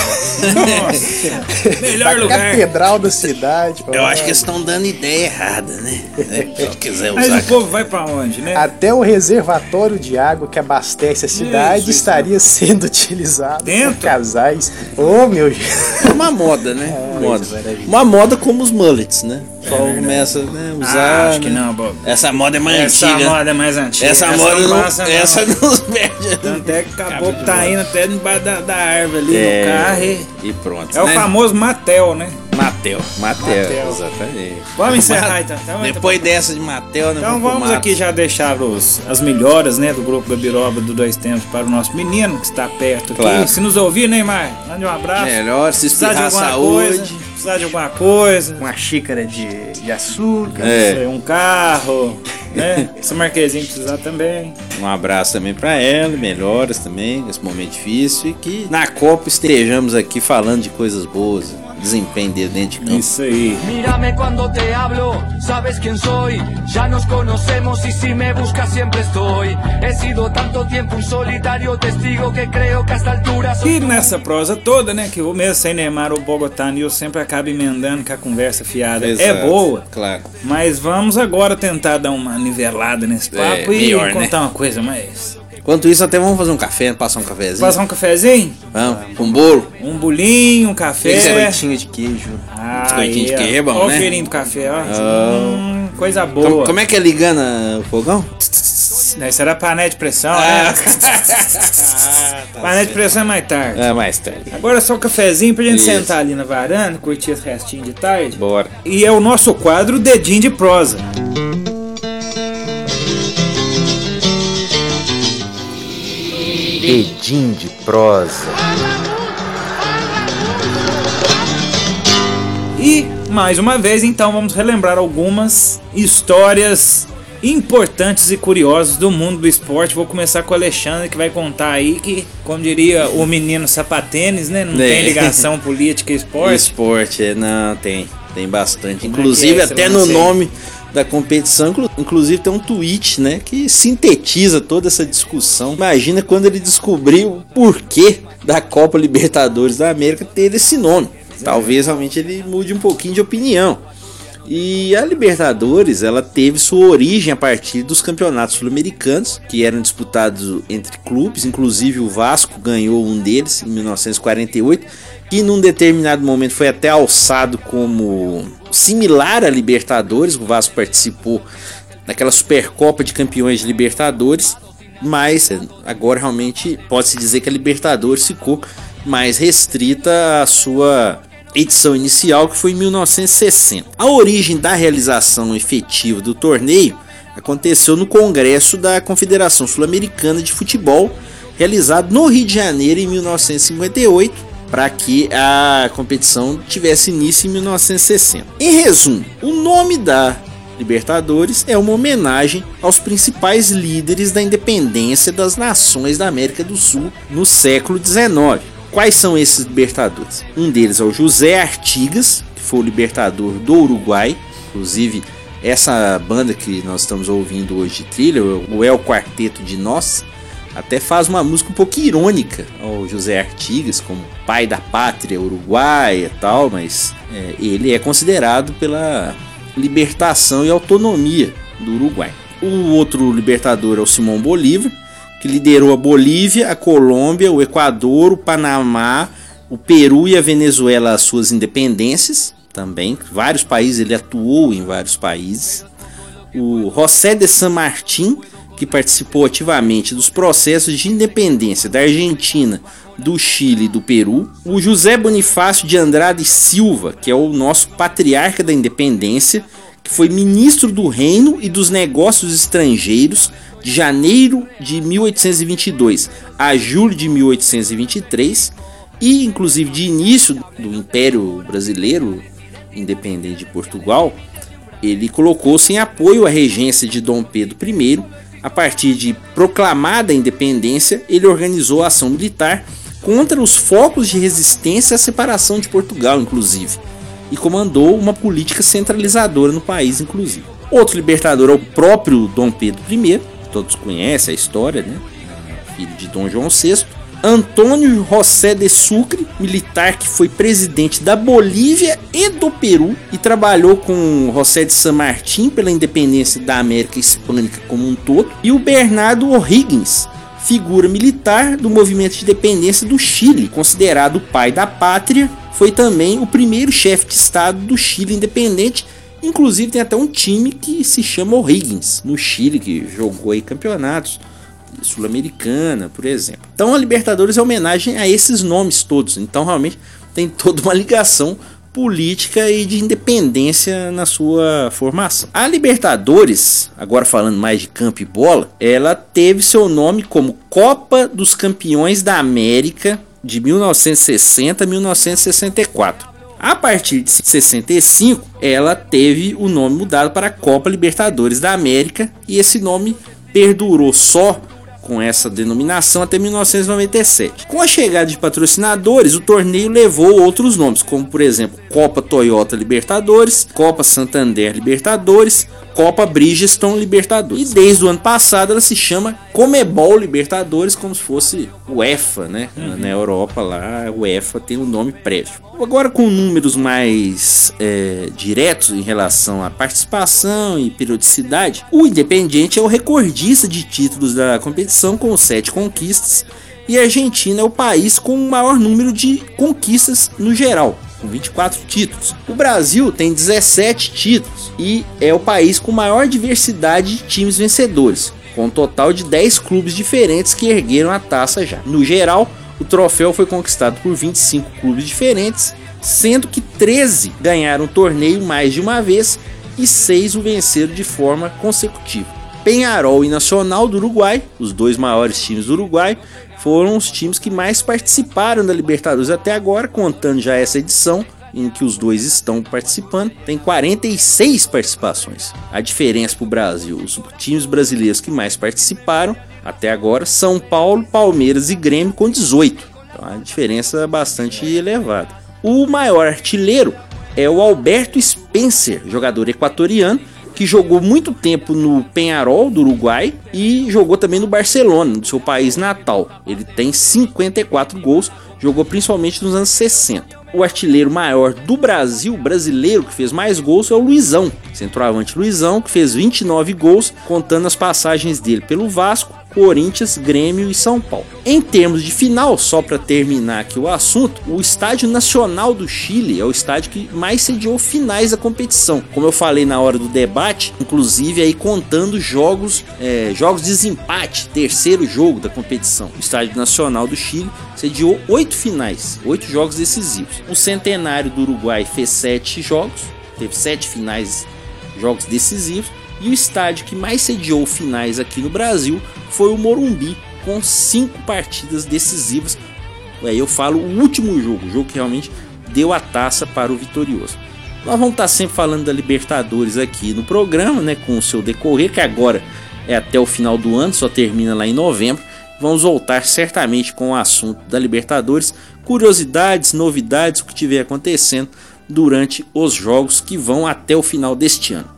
Nossa! Melhor da lugar. catedral da cidade. Eu acho que eles estão dando ideia errada, né? É, se quiser Mas usar. o povo vai pra onde, né? Até o reservatório de água que abastece a cidade isso. estaria sendo utilizado Dentro? Casais. Ô, meu gente. É uma moda, né? moda. maravilha. Uma moda como os mullets, né? O pessoal começa né, a usar. Ah, acho que né? não, Bob. Essa moda é mais Essa antiga. moda é mais antiga. Essa, moda não não, passa, não. essa não perde. Tanto é que acabou que tá indo até debaixo da, da árvore ali É, no carro. E... e pronto. É o né? famoso Matel, né? Matel. Matel, exatamente. Vamos encerrar então. então Depois dessa de Matel, né? Então vamos aqui já deixar os, as melhoras né, do grupo Gabiroba do Dois Tempos para o nosso menino que está perto aqui. Claro. Se nos ouvir, Neymar, mande um abraço. Melhor se Precisar de alguma saúde. coisa. Precisar de alguma coisa. Uma xícara de, de açúcar. É. Um carro, né? Se o Marquezinho precisar também. Um abraço também pra ela, melhoras também nesse momento difícil e que na Copa estejamos aqui falando de coisas boas, desempenho dele dentro de campo. Isso aí. Mírame cuando te hablo, sabes soy. Ya nos conocemos y si me buscas siempre estoy. He sido tanto tiempo un solitario testigo que creo que a esta altura. E nessa prosa toda, né? Que o mesmo sem Neymar, o Bogotá News sempre acaba emendando com a conversa fiada. É Exato, boa. Claro. Mas vamos agora tentar dar uma nivelada nesse É, papo e melhor, né? contar uma coisa mais. Enquanto isso, até vamos fazer um café, passar um cafezinho. Passar um cafezinho? Vamos, com um bolo. Um bolinho, um café. Biscoitinho de queijo. Ah, Biscoitinho de ó. queijo é bom, Ó né? o cheirinho do café, ó. Ah. Hum, coisa boa. Como, como é que é ligando a- o fogão? Isso era panela de pressão, Ah. né? panela de pressão é mais tarde. É, mais tarde. Agora só o cafezinho pra gente Isso. sentar ali na varanda, curtir esse restinho de tarde. Bora. E é o nosso quadro Dedinho de Prosa. Edim de prosa. E mais uma vez, então, vamos relembrar algumas histórias importantes e curiosas do mundo do esporte. Vou começar com o Alexandre, que vai contar aí que, como diria o menino sapatênis, né? Não É. tem ligação política e esporte. Esporte, é, não, tem. Tem bastante. É Inclusive, é até no nome da competição, inclu- inclusive tem um tweet, né, que sintetiza toda essa discussão. Imagina quando ele descobriu o porquê da Copa Libertadores da América ter esse nome. Talvez realmente ele mude um pouquinho de opinião. E a Libertadores, ela teve sua origem a partir dos campeonatos sul-americanos, que eram disputados entre clubes, inclusive o Vasco ganhou um deles em 1948, que num determinado momento foi até alçado como similar à Libertadores, o Vasco participou daquela Supercopa de Campeões de Libertadores, mas agora realmente pode-se dizer que a Libertadores ficou mais restrita à sua edição inicial, que foi em 1960. A origem da realização efetiva do torneio aconteceu no Congresso da Confederação Sul-Americana de Futebol, realizado no Rio de Janeiro em 1958, para que a competição tivesse início em 1960. Em resumo, o nome da Libertadores é uma homenagem aos principais líderes da independência das nações da América do Sul no século XIX. Quais são esses libertadores? Um deles é o José Artigas, que foi o libertador do Uruguai, inclusive essa banda que nós estamos ouvindo hoje de trilha, o El Quarteto de Nós, até faz uma música um pouco irônica ao José Artigas como pai da pátria uruguaia e tal, mas é, ele é considerado pela libertação e autonomia do Uruguai. O outro libertador é o Simão Bolívar, que liderou a Bolívia, a Colômbia, o Equador, o Panamá, o Peru e a Venezuela às suas independências também. Vários países, ele atuou em vários países. O José de San Martín, que participou ativamente dos processos de independência da Argentina, do Chile e do Peru. O José Bonifácio de Andrade Silva, que é o nosso patriarca da independência, que foi ministro do Reino e dos Negócios Estrangeiros de janeiro de 1822 a julho de 1823 e inclusive de início do Império Brasileiro independente de Portugal, ele colocou-se em apoio à regência de Dom Pedro I. A partir de proclamada independência, ele organizou a ação militar contra os focos de resistência à separação de Portugal, inclusive, e comandou uma política centralizadora no país, inclusive. Outro libertador é o próprio Dom Pedro I, todos conhecem a história, né? Filho de Dom João VI. Antônio José de Sucre, militar que foi presidente da Bolívia e do Peru e trabalhou com José de San Martín pela independência da América Hispânica como um todo. E o Bernardo O'Higgins, figura militar do movimento de independência do Chile, considerado o pai da pátria, foi também o primeiro chefe de estado do Chile independente Inclusive tem até um time que se chama O'Higgins, no Chile, que jogou aí campeonatos sul-americana, por exemplo. Então a Libertadores é homenagem a esses nomes todos. Então realmente tem toda uma ligação política e de independência na sua formação. A Libertadores, agora falando mais de campo e bola, ela teve seu nome como Copa dos Campeões da América de 1960 a 1964. A partir de 65, ela teve o nome mudado para Copa Libertadores da América e esse nome perdurou só com essa denominação até 1997. Com a chegada de patrocinadores, o torneio levou outros nomes, como por exemplo Copa Toyota Libertadores, Copa Santander Libertadores, Copa Bridgestone Libertadores. E desde o ano passado ela se chama Comebol Libertadores, como se fosse UEFA, né? Uhum. Na Europa lá, UEFA tem um nome prévio. Agora com números mais é, diretos em relação à participação e periodicidade, o Independiente é o recordista de títulos da competição com sete conquistas e a Argentina é o país com o maior número de conquistas no geral, com 24 títulos. O Brasil tem 17 títulos e é o país com maior diversidade de times vencedores, com um total de 10 clubes diferentes que ergueram a taça já. No geral, o troféu foi conquistado por 25 clubes diferentes, sendo que 13 ganharam o torneio mais de uma vez e 6 o venceram de forma consecutiva. Penharol e Nacional do Uruguai, os dois maiores times do Uruguai, foram os times que mais participaram da Libertadores até agora, contando já essa edição em que os dois estão participando, tem 46 participações. A diferença para o Brasil, os times brasileiros que mais participaram até agora, São Paulo, Palmeiras e Grêmio com 18. Então a diferença é bastante elevada. O maior artilheiro é o Alberto Spencer, jogador equatoriano, que jogou muito tempo no Penharol do Uruguai e jogou também no Barcelona, do seu país natal. Ele tem 54 gols, jogou principalmente nos anos 60. O artilheiro maior do Brasil, brasileiro, que fez mais gols é o Luizão, centroavante Luizão, que fez 29 gols, contando as passagens dele pelo Vasco, Corinthians, Grêmio e São Paulo. Em termos de final, só para terminar aqui o assunto, o Estádio Nacional do Chile é o estádio que mais sediou finais da competição. Como eu falei na hora do debate, inclusive aí contando jogos, é, jogos de desempate, terceiro jogo da competição. O Estádio Nacional do Chile sediou oito finais, oito jogos decisivos. O Centenário do Uruguai fez sete jogos, teve sete finais, jogos decisivos. E o estádio que mais sediou finais aqui no Brasil foi o Morumbi, com cinco partidas decisivas. Aí eu falo o último jogo, o jogo que realmente deu a taça para o vitorioso. Nós vamos estar sempre falando da Libertadores aqui no programa, né, com o seu decorrer, que agora é até o final do ano, só termina lá em novembro. Vamos voltar certamente com o assunto da Libertadores curiosidades, novidades, o que tiver acontecendo durante os jogos que vão até o final deste ano.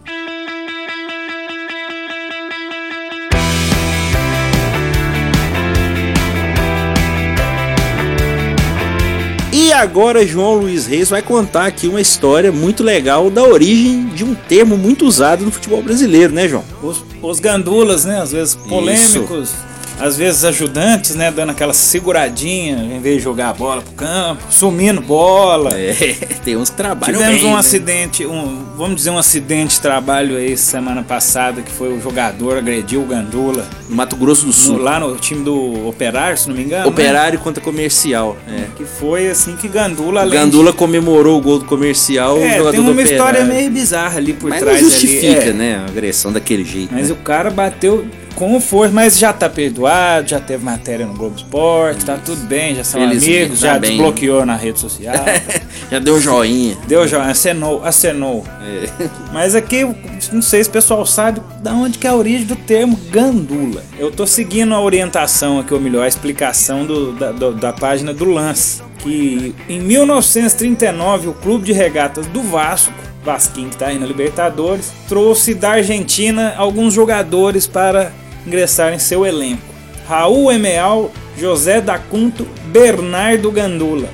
E agora João Luiz Reis vai contar aqui uma história muito legal da origem de um termo muito usado no futebol brasileiro, né, João? Os, os gandulas, né? Às vezes polêmicos, às vezes ajudantes, né? Dando aquela seguradinha em vez de jogar a bola pro campo, sumindo bola. É, tem uns que trabalham Tivemos bem, um né? acidente, um, vamos dizer um acidente de trabalho aí semana passada que foi o jogador agrediu o Gandula. No Mato Grosso do Sul. No- lá no time do Operário, se não me engano. né? Operário contra comercial. É. Que foi assim que Gandula O Gandula comemorou o gol do comercial. o É, jogador tem uma do história meio bizarra ali por Mas trás não justifica, ali. é. né? A agressão daquele jeito. Mas né? o cara bateu com força, mas já tá perdoado, já teve matéria no Globo Esporte, tá tudo bem, já são Felizmente, amigos, tá já bem. desbloqueou na rede social. Já deu joinha. Deu já, acenou, acenou. É. Mas aqui, não sei se o pessoal sabe da onde que é a origem do termo gandula. Eu tô seguindo a orientação aqui, ou melhor, a explicação do- da, do- da página do Lance. Que em 1939 o Clube de Regatas do Vasco, Vasquinho que tá aí na Libertadores, trouxe da Argentina alguns jogadores para ingressar em seu elenco. Raul Emeal, José Dacunto, Bernardo Gandula.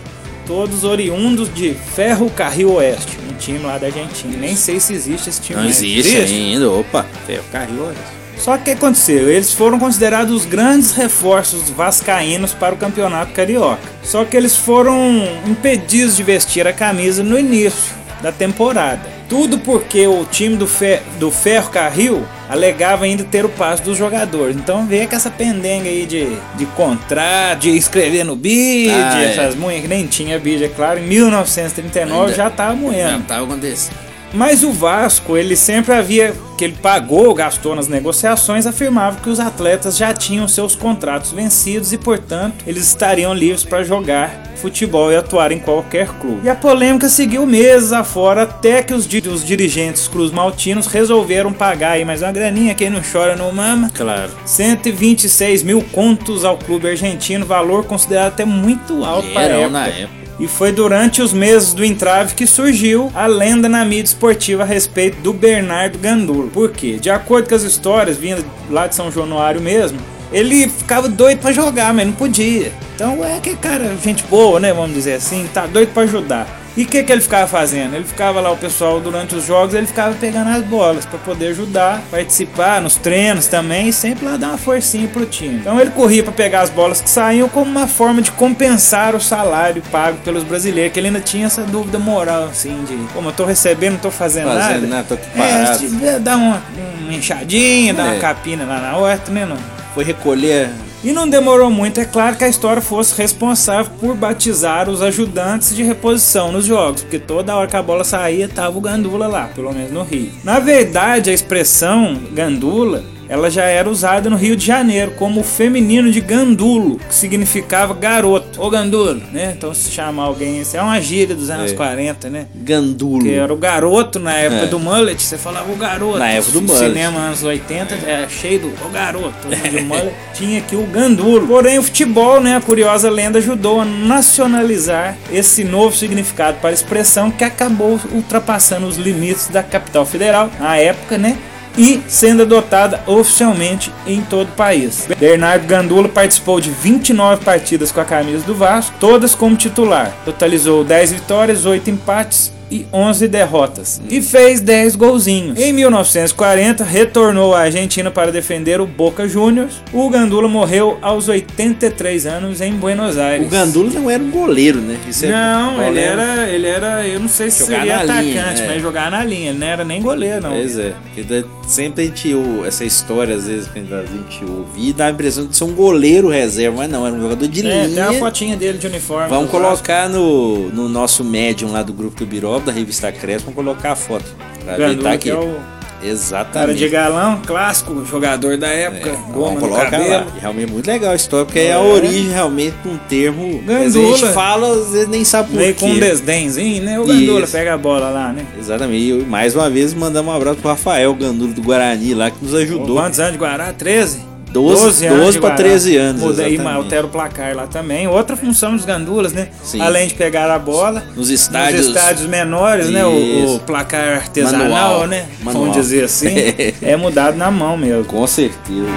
Todos oriundos de Ferro Carril Oeste, um time lá da Argentina. Nem sei se existe esse time. Não mais. existe ainda. Opa, ferro carril. olha. Só que o que aconteceu? Eles foram considerados os grandes reforços vascaínos para o campeonato carioca. Só que eles foram impedidos de vestir a camisa no início da temporada. Tudo porque o time do, Fe- do Ferro Carril alegava ainda ter o passe dos jogadores. Então veio com essa pendenga aí de, de contrato, de escrever no bid, Ah, é. essas munhas que nem tinha bid, é claro. Em 1939 Ainda- já estava moendo. Já tava acontecendo. Mas o Vasco, ele sempre havia, que ele pagou, gastou nas negociações, afirmava que os atletas já tinham seus contratos vencidos e, portanto, eles estariam livres para jogar futebol e atuar em qualquer clube. E a polêmica seguiu meses afora até que os, os dirigentes cruz maltinos resolveram pagar aí mais uma graninha, quem não chora não mama. Claro. 126 mil contos ao clube argentino, valor considerado até muito alto para a época. na época. E foi durante os meses do entrave que surgiu a lenda na mídia esportiva a respeito do Bernardo Gandula. Por quê? De acordo com as histórias vindas lá de São Januário mesmo, ele ficava doido pra jogar, mas não podia. Então é que cara, gente boa, né? Vamos dizer assim, tá doido pra ajudar. E o que, que ele ficava fazendo? Ele ficava lá, o pessoal, durante os jogos, ele ficava pegando as bolas pra poder ajudar, participar nos treinos também e sempre lá dar uma forcinha pro time. Então ele corria pra pegar as bolas que saíam como uma forma de compensar o salário pago pelos brasileiros, que ele ainda tinha essa dúvida moral, assim, de como eu tô recebendo, não tô fazendo, Fazendo nada. nada, tô É, parado. se dar uma, uma enxadinha, É. uma capina lá na horta, né? Não. Foi recolher. E não demorou muito, é claro, que a história fosse responsável por batizar os ajudantes de reposição nos jogos, porque toda hora que a bola saía, tava o Gandula lá, pelo menos no Rio. Na verdade, a expressão Gandula, ela já era usada no Rio de Janeiro como o feminino de Gandulo, que significava garoto, ou Gandulo, né? Então se chama alguém, isso é uma gíria dos anos É. 40, né? Gandulo. Que era o garoto na época É. do mullet, você falava o garoto. Na época do O mullet. cinema anos 80 é cheio do o garoto. de mullet. Tinha aqui o gandulo. Porém, o futebol, né, a curiosa lenda ajudou a nacionalizar esse novo significado para a expressão que acabou ultrapassando os limites da capital federal na época, né? E sendo adotada oficialmente em todo o país. Bernardo Gandula participou de 29 partidas com a camisa do Vasco, todas como titular. Totalizou 10 vitórias, 8 empates e 11 derrotas. E fez 10 golzinhos. Em 1940, retornou à Argentina para defender o Boca Juniors. O Gandula morreu aos 83 anos em Buenos Aires. O Gandula não era um goleiro, né? É- Não, ele Olha, era, ele era, eu não sei se Jogar seria atacante, linha, é. mas jogar na linha. Ele não era nem goleiro, não. Pois é. Da- Sempre a gente essa história, às vezes, que a gente ouve, dá a impressão de ser um goleiro reserva, mas não, era um jogador de É, tem linha. a fotinha dele de uniforme. Vamos colocar no, no nosso médium lá do grupo do Birob, da revista Crespo, vamos colocar a foto. Pra ver, Gandula, tá que aqui. é o cara Exatamente. de galão, clássico, jogador da época, goma no colocar cabelo. lá. E Realmente é muito legal a história, porque é, a É. origem realmente de um termo. Às vezes a Gandula. gente fala, às vezes nem sabe por Meio quê. com um desdenzinho, né? O Gandula Isso. pega a bola lá, né? Exatamente. E mais uma vez mandamos um abraço pro Rafael Gandula do Guarani lá, que nos ajudou. Quantos anos de Guará? 13? 12, 12 anos 12 de para Guará. 13 anos. Muda, e altera o placar lá também. Outra função dos gandulas, né? Sim. Além de pegar a bola. Nos estádios- nos estádios menores, né? O, Isso. o placar artesanal, Manual. né? Manual. Vamos dizer assim. é mudado na mão mesmo. Com certeza.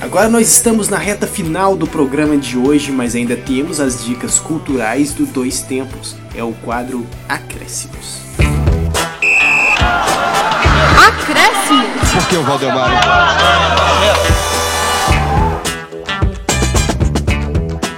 Agora nós estamos na reta final do programa de hoje, mas ainda temos as dicas culturais do Dois Tempos. É o quadro Acréscimos. Acréscimo. Por que o Valdemar?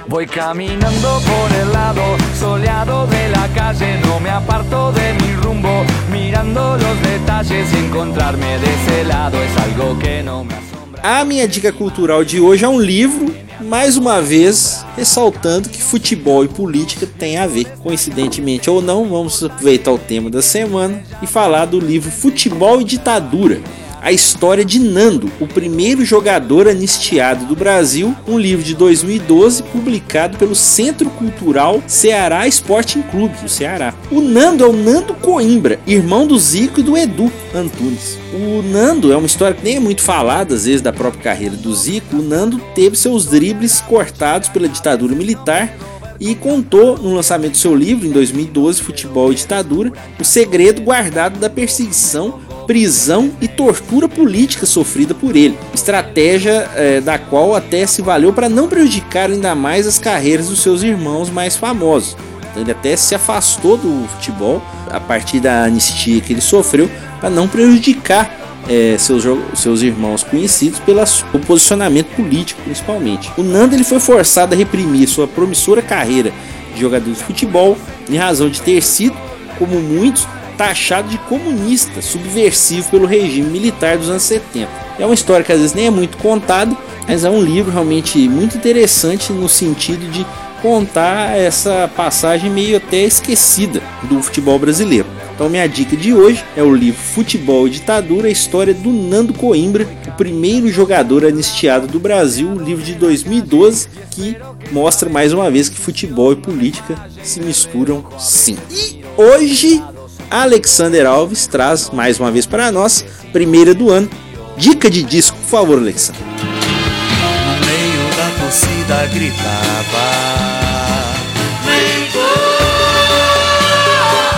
Voy caminando por el lado soleado de la calle, no me aparto de mi rumbo, mirando los detalles y encontrarme de ese lado es algo que no me asombra. A minha dica cultural de hoje é um livro, mais uma vez ressaltando que futebol e política têm a ver. Coincidentemente ou não, vamos aproveitar o tema da semana e falar do livro Futebol e Ditadura. A história de Nando, o primeiro jogador anistiado do Brasil, um livro de 2012 publicado pelo Centro Cultural Ceará Sporting Clube, do Ceará. O Nando é o Nando Coimbra, irmão do Zico e do Edu Antunes. O Nando é uma história que nem é muito falada, às vezes, da própria carreira do Zico. O Nando teve seus dribles cortados pela ditadura militar e contou no lançamento do seu livro em 2012, Futebol e Ditadura, o segredo guardado da perseguição, prisão e tortura política sofrida por ele, estratégia eh, da qual até se valeu para não prejudicar ainda mais as carreiras dos seus irmãos mais famosos. Então ele até se afastou do futebol a partir da anistia que ele sofreu para não prejudicar é, seus, seus irmãos conhecidos pelo posicionamento político, principalmente. O Nando ele foi forçado a reprimir sua promissora carreira de jogador de futebol em razão de ter sido, como muitos, taxado de comunista, subversivo pelo regime militar dos anos 70. É uma história que às vezes nem é muito contada, mas é um livro realmente muito interessante no sentido de contar essa passagem meio até esquecida do futebol brasileiro. Então minha dica de hoje é o livro Futebol e Ditadura, a história do Nando Coimbra, o primeiro jogador anistiado do Brasil, um livro de 2012 que mostra mais uma vez que futebol e política se misturam sim. E hoje Alexander Alves traz mais uma vez para nós, primeira do ano, dica de disco, por favor, Alexander. No meio da torcida gritava.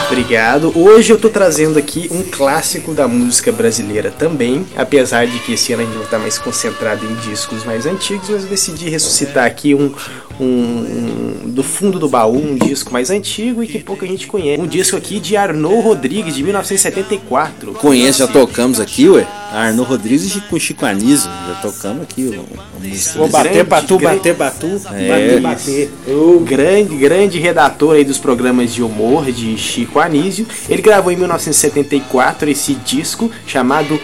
Obrigado. Hoje eu tô trazendo aqui um clássico da música brasileira também, apesar de que esse ano a gente vai estar mais concentrado em discos mais antigos, mas eu decidi ressuscitar aqui um, um, um- do fundo do baú, um disco mais antigo e que pouca gente conhece. Um disco aqui de Arnaud Rodrigues, de 1974. Conhece, já tocamos aqui, ué. Arno Rodrigues e com Chico Anísio. Já tocamos aqui. Vou bater, batu, bater, batu. É. Bater, bater. O grande, grande redator aí dos programas de humor de Chico Anísio. Ele gravou em 1974 esse disco chamado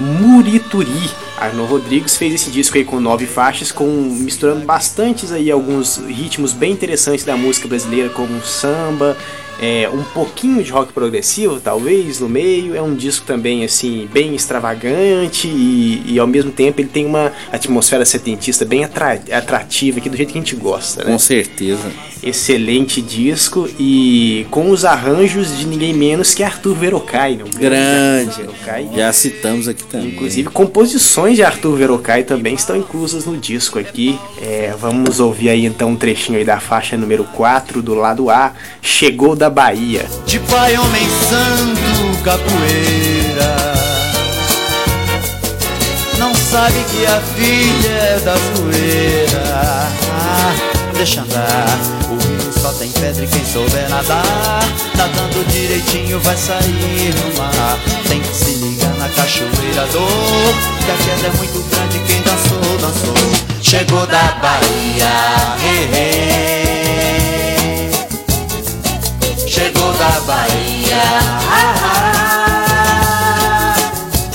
Murituri. Arno Rodrigues fez esse disco aí com nove faixas, com misturando bastantes aí alguns ritmos bem interessantes da música brasileira, como samba, é, um pouquinho de rock progressivo, talvez, no meio. É um disco também, assim, bem extravagante e, e ao mesmo tempo ele tem uma atmosfera setentista bem atra- atrativa, aqui do jeito que a gente gosta, né? Com certeza. Excelente disco e com os arranjos de ninguém menos que Arthur Verocai, né? Grande. Arthur Verocai. Já citamos aqui também. Inclusive, composições de Arthur Verocai também estão inclusas no disco aqui. É, vamos ouvir aí então um trechinho aí da faixa número 4 do lado A, Chegou da Bahia. De pai, homem santo, capoeira. Não sabe que a filha é da zoeira. Ah, deixa andar. O rio só tem pedra e quem souber nadar. Nadando direitinho vai sair no mar. Tem que se ligar na cachoeira dor. Que a queda é muito grande. Quem dançou, dançou. Chegou da Bahia. Hey, hey. Da Bahia. Ah, ah.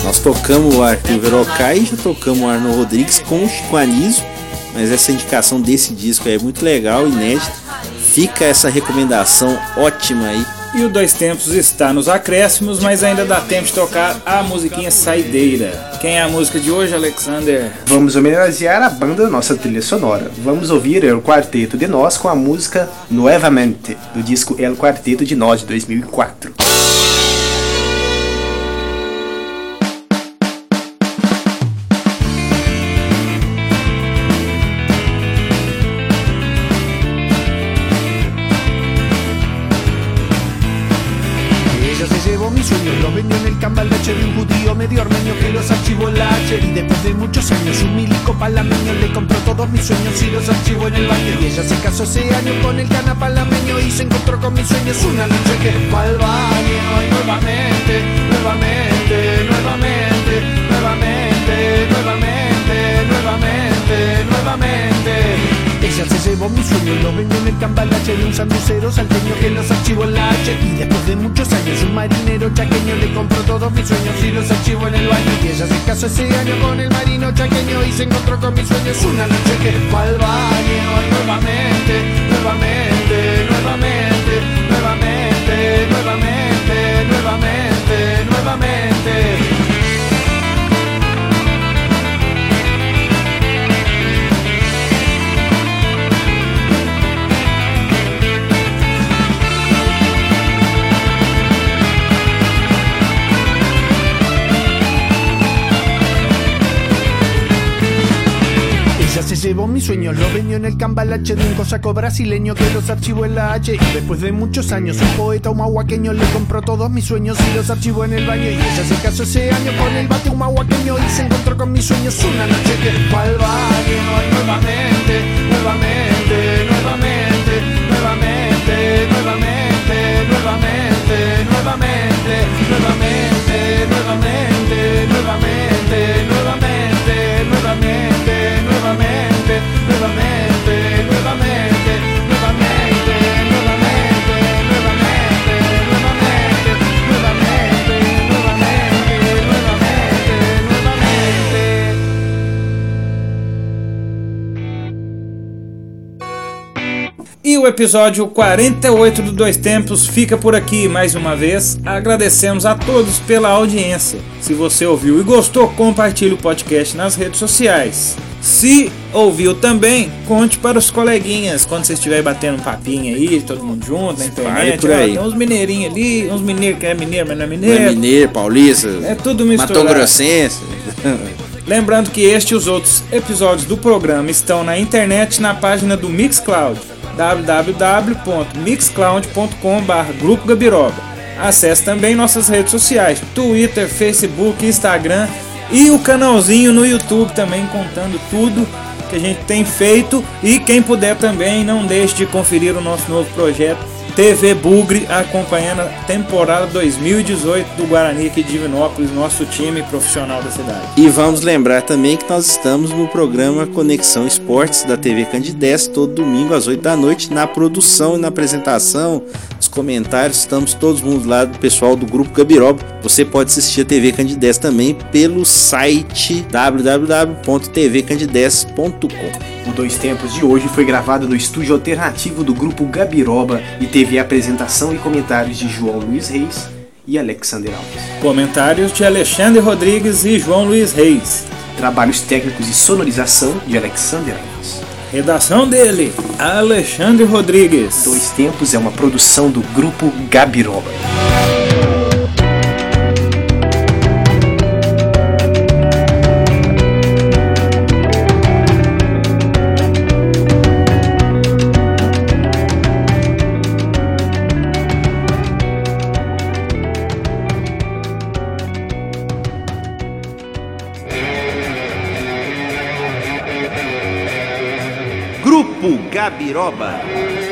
Nós tocamos o Arthur Verocai e já tocamos o Arno Rodrigues com o Chico Anísio, mas essa indicação desse disco é muito legal, inédita. Fica essa recomendação ótima aí. E o Dois Tempos está nos acréscimos, mas ainda dá tempo de tocar a musiquinha Saideira. Quem é a música de hoje, Alexander? Vamos homenagear a banda da nossa trilha sonora. Vamos ouvir o Quarteto de Nós com a música Nuevamente, do disco El Quarteto de Nós de 2004. Encontró con mis sueños una noche que fue al baño. Y nuevamente, nuevamente, nuevamente, nuevamente, nuevamente, nuevamente, nuevamente. Ella se llevó mi sueño lo vendió en el cambalache de un sanducero salteño que los archivó en la H. Y después de muchos años un marinero chaqueño le compró todos mis sueños y los archivó en el baño. Y ella se casó ese año con el marino chaqueño y se encontró con mis sueños una noche que fue al baño. Y nuevamente, nuevamente, nuevamente, cambalache de un cosaco brasileño que los archivó en la H. Y después de muchos años, un poeta humahuaqueño le compró todos mis sueños y los archivó en el baño. Y ella se casó ese año con el bate humahuaqueño y se encontró con mis sueños una noche que fue al baño. Nuevamente, nuevamente, nuevamente, nuevamente, nuevamente, nuevamente, nuevamente, nuevamente, nuevamente, episódio 48 do Dois Tempos fica por aqui mais uma vez. Agradecemos a todos pela audiência. Se você ouviu e gostou, compartilhe o podcast nas redes sociais. Se ouviu também, conte para os coleguinhas quando você estiver batendo um papinho aí, todo mundo junto na internet. Ó, tem uns mineirinhos ali, uns mineiros que é mineiro, mas não é Não mineiro. é mineiro, paulista, É tudo misturado. Mato Grossense. Lembrando que este e os outros episódios do programa estão na internet na página do Mixcloud www.mixcloud.com.br Grupo. Acesse também nossas redes sociais, Twitter, Facebook, Instagram e o canalzinho no YouTube também contando tudo que a gente tem feito e quem puder também não deixe de conferir o nosso novo projeto TV Bugre acompanhando a temporada 2018 do Guarani aqui de Divinópolis, nosso time profissional da cidade. E vamos lembrar também que nós estamos no programa Conexão Esportes da TV Candidez todo domingo às 8 da noite na produção e na apresentação, nos comentários, estamos todos mundo lá do pessoal do grupo Gabiroba. Você pode assistir a TV Candidez também pelo site www.tvcandidez.com. O Dois Tempos de hoje foi gravado no estúdio alternativo do grupo Gabiroba e teve a apresentação e comentários de João Luiz Reis e Alexander Alves. Comentários de Alexandre Rodrigues e João Luiz Reis. Trabalhos técnicos e sonorização de Alexander Alves. Redação dele, Alexandre Rodrigues. Dois Tempos é uma produção do grupo Gabiroba. no Gabiroba.